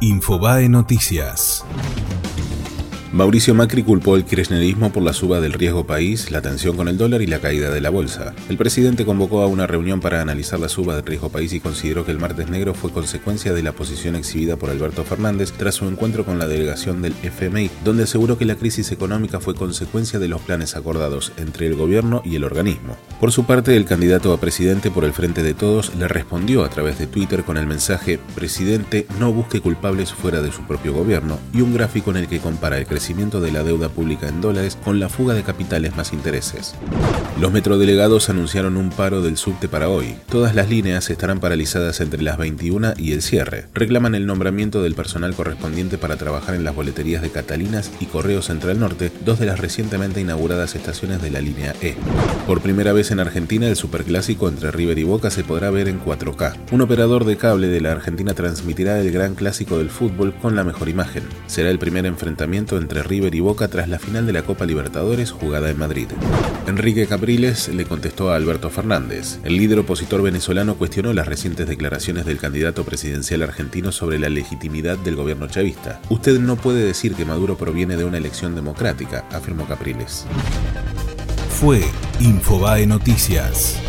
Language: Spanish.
Infobae Noticias. Mauricio Macri culpó el kirchnerismo por la suba del riesgo país, la tensión con el dólar y la caída de la bolsa. El presidente convocó a una reunión para analizar la suba del riesgo país y consideró que el martes negro fue consecuencia de la posición exhibida por Alberto Fernández tras su encuentro con la delegación del FMI, donde aseguró que la crisis económica fue consecuencia de los planes acordados entre el gobierno y el organismo. Por su parte, el candidato a presidente por el Frente de Todos le respondió a través de Twitter con el mensaje Presidente, no busque culpables fuera de su propio gobierno y un gráfico en el que compara el crecimiento de la deuda pública en dólares con la fuga de capitales más intereses. Los metrodelegados anunciaron un paro del subte para hoy. Todas las líneas estarán paralizadas entre las 21 y el cierre. Reclaman el nombramiento del personal correspondiente para trabajar en las boleterías de Catalinas y Correo Central Norte, dos de las recientemente inauguradas estaciones de la línea E. Por primera vez en Argentina, el superclásico entre River y Boca se podrá ver en 4K. Un operador de cable de la Argentina transmitirá el gran clásico del fútbol con la mejor imagen. Será el primer enfrentamiento entre entre River y Boca tras la final de la Copa Libertadores jugada en Madrid. Enrique Capriles le contestó a Alberto Fernández. El líder opositor venezolano cuestionó las recientes declaraciones del candidato presidencial argentino sobre la legitimidad del gobierno chavista. Usted no puede decir que Maduro proviene de una elección democrática, afirmó Capriles. Fue Infobae Noticias.